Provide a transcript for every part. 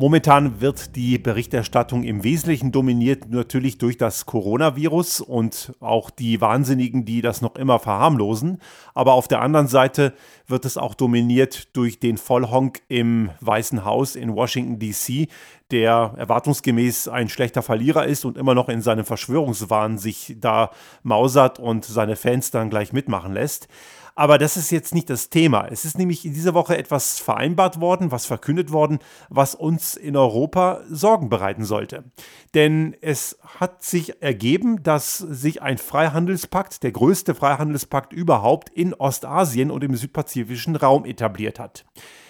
Momentan wird die Berichterstattung im Wesentlichen dominiert natürlich durch das Coronavirus und auch die Wahnsinnigen, die das noch immer verharmlosen. Aber auf der anderen Seite wird es auch dominiert durch den Vollhonk im Weißen Haus in Washington, DC, der erwartungsgemäß ein schlechter Verlierer ist und immer noch in seinem Verschwörungswahn sich da mausert und seine Fans dann gleich mitmachen lässt. Aber das ist jetzt nicht das Thema. Es ist nämlich in dieser Woche etwas vereinbart worden, was verkündet worden, was uns in Europa Sorgen bereiten sollte. Denn es hat sich ergeben, dass sich ein Freihandelspakt, der größte Freihandelspakt überhaupt in Ostasien und im südpazifischen Raum etabliert hat.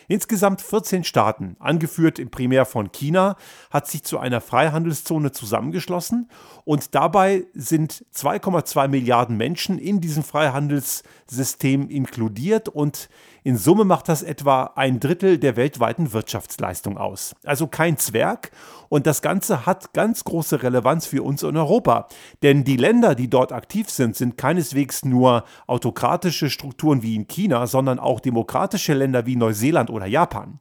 Insgesamt 14 Staaten, angeführt primär von China, hat sich zu einer Freihandelszone zusammengeschlossen. Und dabei sind 2,2 Milliarden Menschen in diesem Freihandelssystem inkludiert. Und in Summe macht das etwa ein Drittel der weltweiten Wirtschaftsleistung aus. Also kein Zwerg. Und das Ganze hat ganz große Relevanz für uns in Europa. Denn die Länder, die dort aktiv sind, sind keineswegs nur autokratische Strukturen wie in China, sondern auch demokratische Länder wie Neuseeland oder Japan.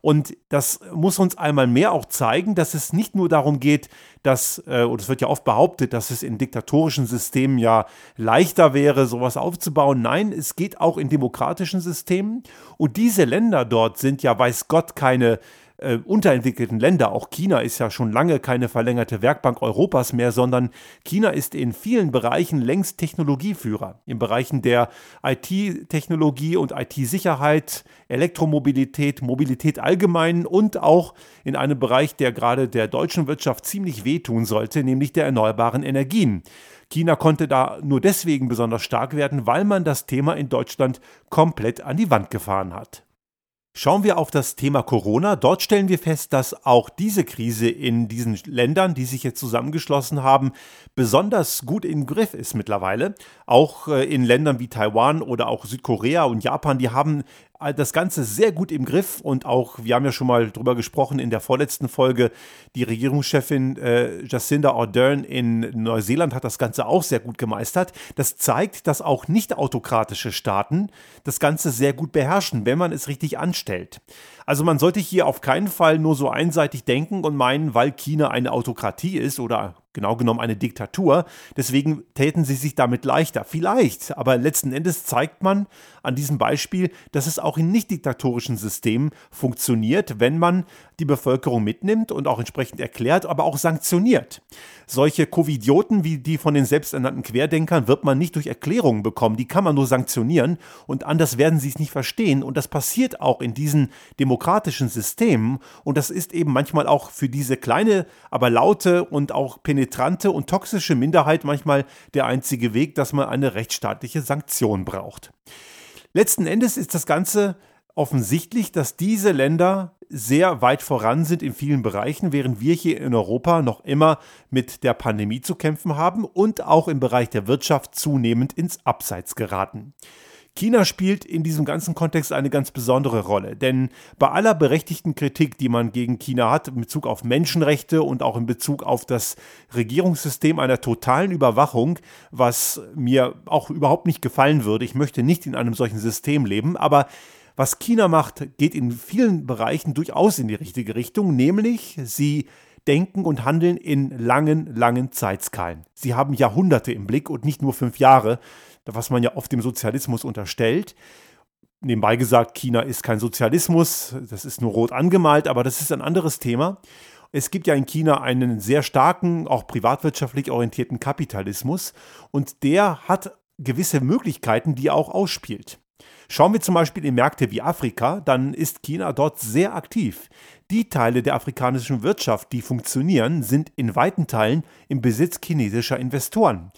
Und das muss uns einmal mehr auch zeigen, dass es nicht nur darum geht, dass, äh, und es wird ja oft behauptet, dass es in diktatorischen Systemen ja leichter wäre, sowas aufzubauen. Nein, es geht auch in demokratischen Systemen. Und diese Länder dort sind ja, weiß Gott, keine äh, unterentwickelten Länder, auch China ist ja schon lange keine verlängerte Werkbank Europas mehr, sondern China ist in vielen Bereichen längst Technologieführer. In Bereichen der IT-Technologie und IT-Sicherheit, Elektromobilität, Mobilität allgemein und auch in einem Bereich, der gerade der deutschen Wirtschaft ziemlich wehtun sollte, nämlich der erneuerbaren Energien. China konnte da nur deswegen besonders stark werden, weil man das Thema in Deutschland komplett an die Wand gefahren hat. Schauen wir auf das Thema Corona. Dort stellen wir fest, dass auch diese Krise in diesen Ländern, die sich jetzt zusammengeschlossen haben, besonders gut im Griff ist mittlerweile. Auch äh, in Ländern wie Taiwan oder auch Südkorea und Japan, die haben das Ganze sehr gut im Griff und auch, wir haben ja schon mal drüber gesprochen in der vorletzten Folge, die Regierungschefin äh, Jacinda Ardern in Neuseeland hat das Ganze auch sehr gut gemeistert. Das zeigt, dass auch nicht autokratische Staaten das Ganze sehr gut beherrschen, wenn man es richtig anstellt. Also man sollte hier auf keinen Fall nur so einseitig denken und meinen, weil China eine Autokratie ist oder genau genommen eine Diktatur. Deswegen täten sie sich damit leichter. Vielleicht, aber letzten Endes zeigt man an diesem Beispiel, dass es auch in nicht diktatorischen Systemen funktioniert, wenn man die Bevölkerung mitnimmt und auch entsprechend erklärt, aber auch sanktioniert. Solche Covidioten wie die von den selbsternannten Querdenkern wird man nicht durch Erklärungen bekommen, die kann man nur sanktionieren und anders werden sie es nicht verstehen. Und das passiert auch in diesen demokratischen Systemen. Und das ist eben manchmal auch für diese kleine, aber laute und auch penetrante und toxische Minderheit manchmal der einzige Weg, dass man eine rechtsstaatliche Sanktion braucht. Letzten Endes ist das Ganze offensichtlich, dass diese Länder sehr weit voran sind in vielen Bereichen, während wir hier in Europa noch immer mit der Pandemie zu kämpfen haben und auch im Bereich der Wirtschaft zunehmend ins Abseits geraten. China spielt in diesem ganzen Kontext eine ganz besondere Rolle, denn bei aller berechtigten Kritik, die man gegen China hat, in Bezug auf Menschenrechte und auch in Bezug auf das Regierungssystem einer totalen Überwachung, was mir auch überhaupt nicht gefallen würde, ich möchte nicht in einem solchen System leben, aber was China macht, geht in vielen Bereichen durchaus in die richtige Richtung, nämlich sie denken und handeln in langen, langen Zeitskalen. Sie haben Jahrhunderte im Blick und nicht nur fünf Jahre, was man ja oft dem Sozialismus unterstellt. Nebenbei gesagt, China ist kein Sozialismus, das ist nur rot angemalt, aber das ist ein anderes Thema. Es gibt ja in China einen sehr starken, auch privatwirtschaftlich orientierten Kapitalismus und der hat gewisse Möglichkeiten, die er auch ausspielt. Schauen wir zum Beispiel in Märkte wie Afrika, dann ist China dort sehr aktiv. Die Teile der afrikanischen Wirtschaft, die funktionieren, sind in weiten Teilen im Besitz chinesischer Investoren.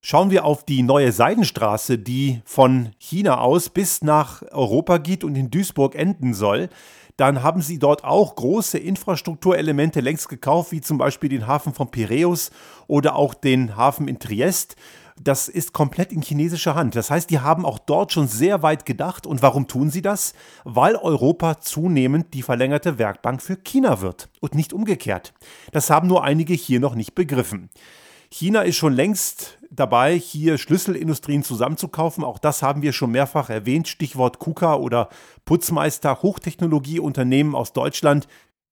Schauen wir auf die neue Seidenstraße, die von China aus bis nach Europa geht und in Duisburg enden soll. Dann haben sie dort auch große Infrastrukturelemente längst gekauft, wie zum Beispiel den Hafen von Piräus oder auch den Hafen in Triest das ist komplett in chinesischer Hand. Das heißt, die haben auch dort schon sehr weit gedacht. Und warum tun sie das? Weil Europa zunehmend die verlängerte Werkbank für China wird und nicht umgekehrt. Das haben nur einige hier noch nicht begriffen. China ist schon längst dabei, hier Schlüsselindustrien zusammenzukaufen. Auch das haben wir schon mehrfach erwähnt. Stichwort KUKA oder Putzmeister, Hochtechnologieunternehmen aus Deutschland,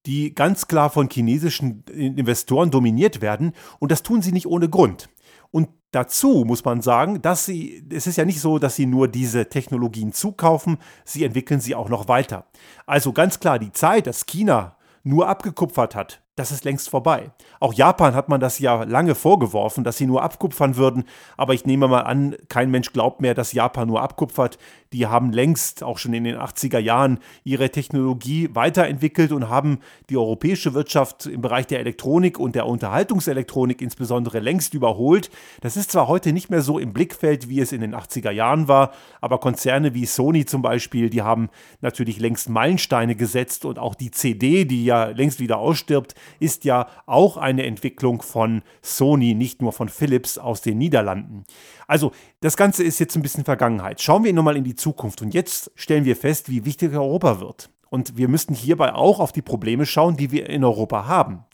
die ganz klar von chinesischen Investoren dominiert werden und das tun sie nicht ohne Grund. Und dazu muss man sagen, dass sie, es ist ja nicht so, dass sie nur diese Technologien zukaufen, sie entwickeln sie auch noch weiter. Also ganz klar, die Zeit, dass China nur abgekupfert hat, das ist längst vorbei. Auch Japan hat man das ja lange vorgeworfen, dass sie nur abkupfern würden, aber ich nehme mal an, kein Mensch glaubt mehr, dass Japan nur abkupfert. Die haben längst auch schon in den 80er Jahren ihre Technologie weiterentwickelt und haben die europäische Wirtschaft im Bereich der Elektronik und der Unterhaltungselektronik insbesondere längst überholt. Das ist zwar heute nicht mehr so im Blickfeld, wie es in den 80er Jahren war, aber Konzerne wie Sony zum Beispiel, die haben natürlich längst Meilensteine gesetzt und auch die CD, die ja längst wieder ausstirbt, ist ja auch eine Entwicklung von Sony, nicht nur von Philips aus den Niederlanden. Also das Ganze ist jetzt ein bisschen Vergangenheit. Schauen wir nochmal in die Zukunft und jetzt stellen wir fest, wie wichtig Europa wird. Und wir müssten hierbei auch auf die Probleme schauen, die wir in Europa haben.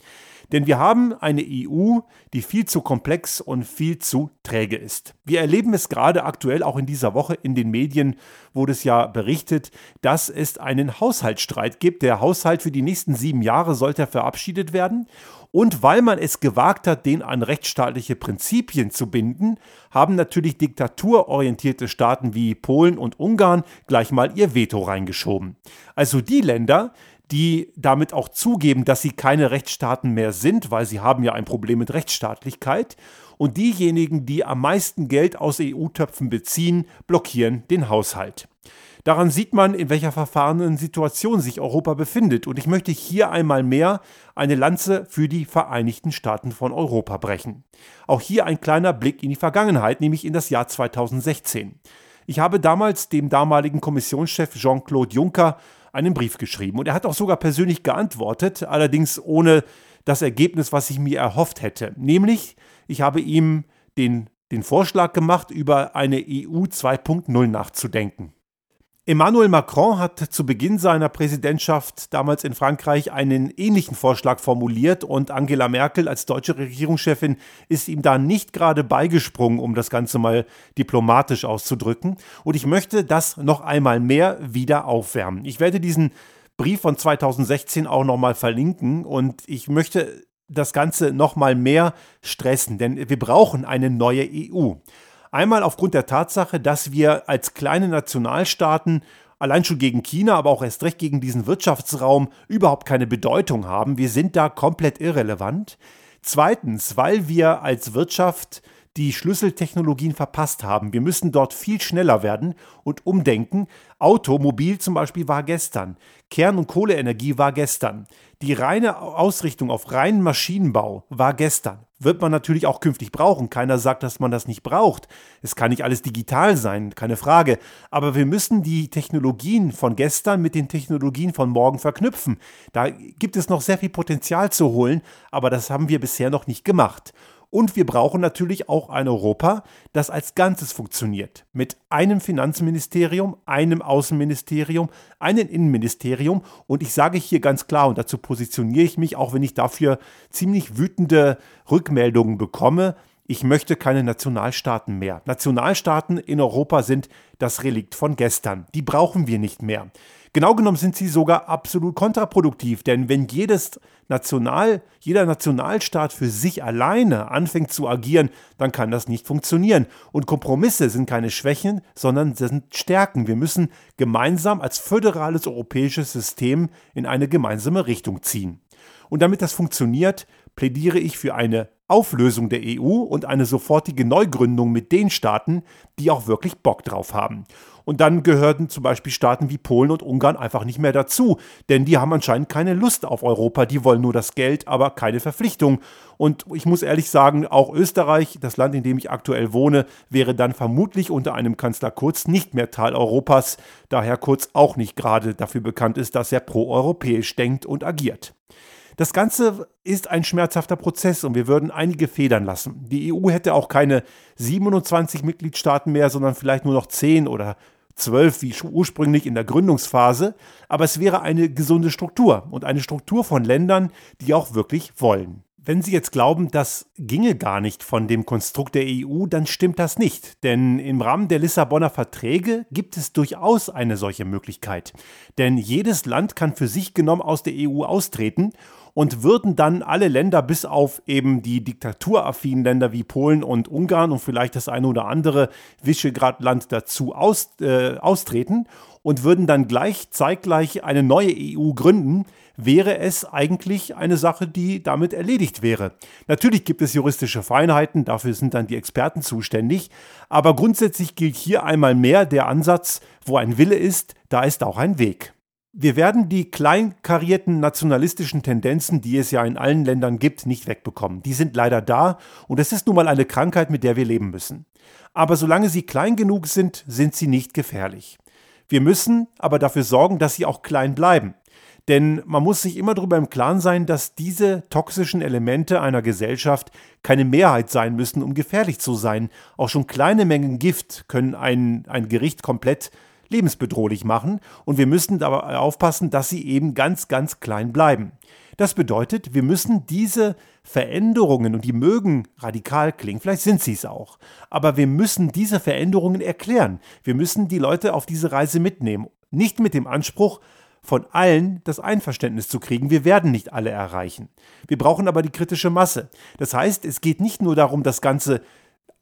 Denn wir haben eine EU, die viel zu komplex und viel zu träge ist. Wir erleben es gerade aktuell auch in dieser Woche in den Medien, wurde es ja berichtet, dass es einen Haushaltsstreit gibt. Der Haushalt für die nächsten sieben Jahre sollte verabschiedet werden. Und weil man es gewagt hat, den an rechtsstaatliche Prinzipien zu binden, haben natürlich diktaturorientierte Staaten wie Polen und Ungarn gleich mal ihr Veto reingeschoben. Also die Länder, die damit auch zugeben, dass sie keine Rechtsstaaten mehr sind, weil sie haben ja ein Problem mit Rechtsstaatlichkeit. Und diejenigen, die am meisten Geld aus EU-Töpfen beziehen, blockieren den Haushalt. Daran sieht man, in welcher verfahrenen Situation sich Europa befindet. Und ich möchte hier einmal mehr eine Lanze für die Vereinigten Staaten von Europa brechen. Auch hier ein kleiner Blick in die Vergangenheit, nämlich in das Jahr 2016. Ich habe damals dem damaligen Kommissionschef Jean-Claude Juncker einen Brief geschrieben. Und er hat auch sogar persönlich geantwortet, allerdings ohne das Ergebnis, was ich mir erhofft hätte. Nämlich, ich habe ihm den, den Vorschlag gemacht, über eine EU 2.0 nachzudenken. Emmanuel Macron hat zu Beginn seiner Präsidentschaft damals in Frankreich einen ähnlichen Vorschlag formuliert und Angela Merkel als deutsche Regierungschefin ist ihm da nicht gerade beigesprungen, um das Ganze mal diplomatisch auszudrücken. Und ich möchte das noch einmal mehr wieder aufwärmen. Ich werde diesen Brief von 2016 auch nochmal verlinken und ich möchte das Ganze nochmal mehr stressen, denn wir brauchen eine neue EU. Einmal aufgrund der Tatsache, dass wir als kleine Nationalstaaten allein schon gegen China, aber auch erst recht gegen diesen Wirtschaftsraum überhaupt keine Bedeutung haben. Wir sind da komplett irrelevant. Zweitens, weil wir als Wirtschaft die Schlüsseltechnologien verpasst haben. Wir müssen dort viel schneller werden und umdenken. Automobil zum Beispiel war gestern. Kern- und Kohleenergie war gestern. Die reine Ausrichtung auf reinen Maschinenbau war gestern. Wird man natürlich auch künftig brauchen. Keiner sagt, dass man das nicht braucht. Es kann nicht alles digital sein, keine Frage. Aber wir müssen die Technologien von gestern mit den Technologien von morgen verknüpfen. Da gibt es noch sehr viel Potenzial zu holen, aber das haben wir bisher noch nicht gemacht. Und wir brauchen natürlich auch ein Europa, das als Ganzes funktioniert. Mit einem Finanzministerium, einem Außenministerium, einem Innenministerium. Und ich sage hier ganz klar, und dazu positioniere ich mich, auch wenn ich dafür ziemlich wütende Rückmeldungen bekomme, ich möchte keine Nationalstaaten mehr. Nationalstaaten in Europa sind das Relikt von gestern. Die brauchen wir nicht mehr. Genau genommen sind sie sogar absolut kontraproduktiv, denn wenn jedes National, jeder Nationalstaat für sich alleine anfängt zu agieren, dann kann das nicht funktionieren. Und Kompromisse sind keine Schwächen, sondern sind Stärken. Wir müssen gemeinsam als föderales europäisches System in eine gemeinsame Richtung ziehen. Und damit das funktioniert, plädiere ich für eine Auflösung der EU und eine sofortige Neugründung mit den Staaten, die auch wirklich Bock drauf haben. Und dann gehörten zum Beispiel Staaten wie Polen und Ungarn einfach nicht mehr dazu, denn die haben anscheinend keine Lust auf Europa, die wollen nur das Geld, aber keine Verpflichtung. Und ich muss ehrlich sagen, auch Österreich, das Land, in dem ich aktuell wohne, wäre dann vermutlich unter einem Kanzler Kurz nicht mehr Teil Europas, da Herr Kurz auch nicht gerade dafür bekannt ist, dass er proeuropäisch denkt und agiert. Das Ganze ist ein schmerzhafter Prozess und wir würden einige federn lassen. Die EU hätte auch keine 27 Mitgliedstaaten mehr, sondern vielleicht nur noch 10 oder 12 wie ursprünglich in der Gründungsphase, aber es wäre eine gesunde Struktur und eine Struktur von Ländern, die auch wirklich wollen. Wenn Sie jetzt glauben, das ginge gar nicht von dem Konstrukt der EU, dann stimmt das nicht. Denn im Rahmen der Lissabonner Verträge gibt es durchaus eine solche Möglichkeit. Denn jedes Land kann für sich genommen aus der EU austreten und würden dann alle Länder bis auf eben die diktaturaffinen Länder wie Polen und Ungarn und vielleicht das eine oder andere Visegrad-Land dazu aus, äh, austreten und würden dann gleich zeitgleich eine neue EU gründen, wäre es eigentlich eine Sache, die damit erledigt wäre. Natürlich gibt es juristische Feinheiten, dafür sind dann die Experten zuständig, aber grundsätzlich gilt hier einmal mehr der Ansatz, wo ein Wille ist, da ist auch ein Weg. Wir werden die kleinkarierten nationalistischen Tendenzen, die es ja in allen Ländern gibt, nicht wegbekommen. Die sind leider da und es ist nun mal eine Krankheit, mit der wir leben müssen. Aber solange sie klein genug sind, sind sie nicht gefährlich. Wir müssen aber dafür sorgen, dass sie auch klein bleiben. Denn man muss sich immer darüber im Klaren sein, dass diese toxischen Elemente einer Gesellschaft keine Mehrheit sein müssen, um gefährlich zu sein. Auch schon kleine Mengen Gift können ein, ein Gericht komplett lebensbedrohlich machen und wir müssen dabei aufpassen, dass sie eben ganz, ganz klein bleiben. Das bedeutet, wir müssen diese Veränderungen, und die mögen radikal klingen, vielleicht sind sie es auch, aber wir müssen diese Veränderungen erklären. Wir müssen die Leute auf diese Reise mitnehmen. Nicht mit dem Anspruch, von allen das Einverständnis zu kriegen. Wir werden nicht alle erreichen. Wir brauchen aber die kritische Masse. Das heißt, es geht nicht nur darum, das Ganze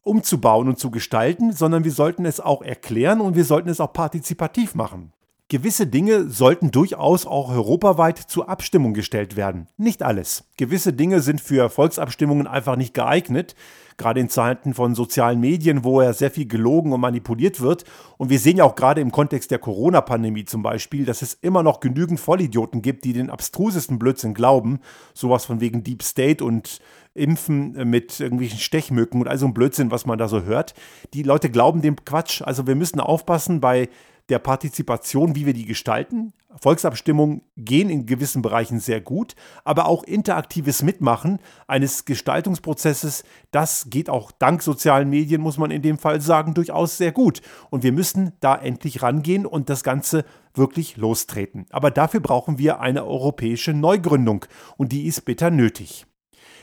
umzubauen und zu gestalten, sondern wir sollten es auch erklären und wir sollten es auch partizipativ machen. Gewisse Dinge sollten durchaus auch europaweit zur Abstimmung gestellt werden. Nicht alles. Gewisse Dinge sind für Volksabstimmungen einfach nicht geeignet, gerade in Zeiten von sozialen Medien, wo ja sehr viel gelogen und manipuliert wird. Und wir sehen ja auch gerade im Kontext der Corona-Pandemie zum Beispiel, dass es immer noch genügend Vollidioten gibt, die den abstrusesten Blödsinn glauben. Sowas von wegen Deep State und Impfen mit irgendwelchen Stechmücken und all so ein Blödsinn, was man da so hört. Die Leute glauben dem Quatsch. Also wir müssen aufpassen bei der Partizipation, wie wir die gestalten. Volksabstimmungen gehen in gewissen Bereichen sehr gut, aber auch interaktives Mitmachen eines Gestaltungsprozesses, das geht auch dank sozialen Medien, muss man in dem Fall sagen, durchaus sehr gut. Und wir müssen da endlich rangehen und das Ganze wirklich lostreten. Aber dafür brauchen wir eine europäische Neugründung und die ist bitter nötig.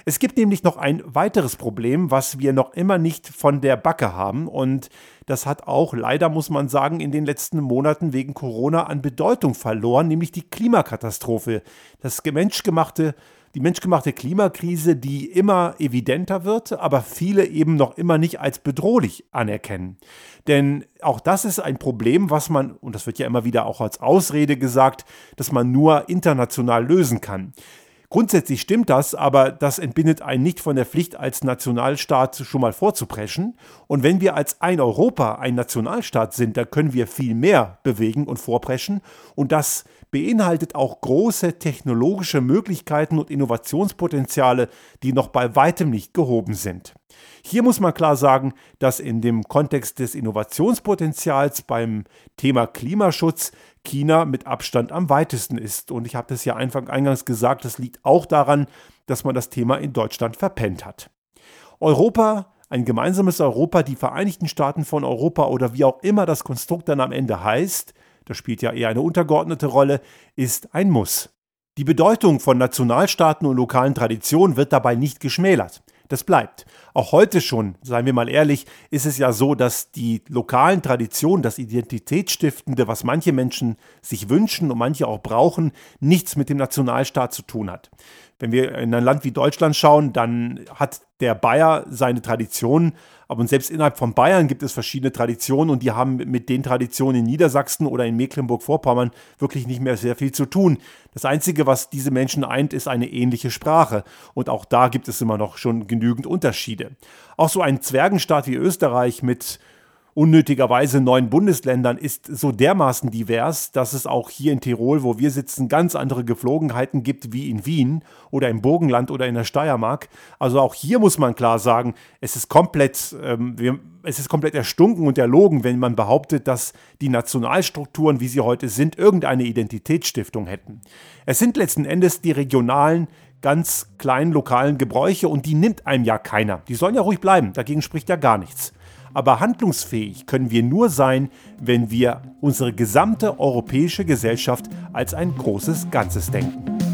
Es gibt nämlich noch ein weiteres Problem, was wir noch immer nicht von der Backe haben und das hat auch leider, muss man sagen, in den letzten Monaten wegen Corona an Bedeutung verloren, nämlich die Klimakatastrophe. Das menschgemachte die menschgemachte Klimakrise, die immer evidenter wird, aber viele eben noch immer nicht als bedrohlich anerkennen. Denn auch das ist ein Problem, was man, und das wird ja immer wieder auch als Ausrede gesagt, dass man nur international lösen kann. Grundsätzlich stimmt das, aber das entbindet einen nicht von der Pflicht, als Nationalstaat schon mal vorzupreschen. Und wenn wir als ein Europa ein Nationalstaat sind, dann können wir viel mehr bewegen und vorpreschen. Und das beinhaltet auch große technologische Möglichkeiten und Innovationspotenziale, die noch bei weitem nicht gehoben sind. Hier muss man klar sagen, dass in dem Kontext des Innovationspotenzials beim Thema Klimaschutz China mit Abstand am weitesten ist. Und ich habe das ja einfach eingangs gesagt, das liegt auch daran, dass man das Thema in Deutschland verpennt hat. Europa, ein gemeinsames Europa, die Vereinigten Staaten von Europa oder wie auch immer das Konstrukt dann am Ende heißt, das spielt ja eher eine untergeordnete Rolle, ist ein Muss. Die Bedeutung von Nationalstaaten und lokalen Traditionen wird dabei nicht geschmälert. Das bleibt. Auch heute schon, seien wir mal ehrlich, ist es ja so, dass die lokalen Traditionen, das Identitätsstiftende, was manche Menschen sich wünschen und manche auch brauchen, nichts mit dem Nationalstaat zu tun hat. Wenn wir in ein Land wie Deutschland schauen, dann hat der Bayer seine Traditionen, aber selbst innerhalb von Bayern gibt es verschiedene Traditionen und die haben mit den Traditionen in Niedersachsen oder in Mecklenburg-Vorpommern wirklich nicht mehr sehr viel zu tun. Das Einzige, was diese Menschen eint, ist eine ähnliche Sprache und auch da gibt es immer noch schon genügend Unterschiede. Auch so ein Zwergenstaat wie Österreich mit unnötigerweise neun Bundesländern ist so dermaßen divers, dass es auch hier in Tirol, wo wir sitzen, ganz andere Geflogenheiten gibt wie in Wien oder im Burgenland oder in der Steiermark. Also auch hier muss man klar sagen, es ist komplett, ähm, wir, es ist komplett erstunken und erlogen, wenn man behauptet, dass die Nationalstrukturen, wie sie heute sind, irgendeine Identitätsstiftung hätten. Es sind letzten Endes die regionalen ganz kleinen lokalen Gebräuche und die nimmt einem ja keiner. Die sollen ja ruhig bleiben, dagegen spricht ja gar nichts. Aber handlungsfähig können wir nur sein, wenn wir unsere gesamte europäische Gesellschaft als ein großes Ganzes denken.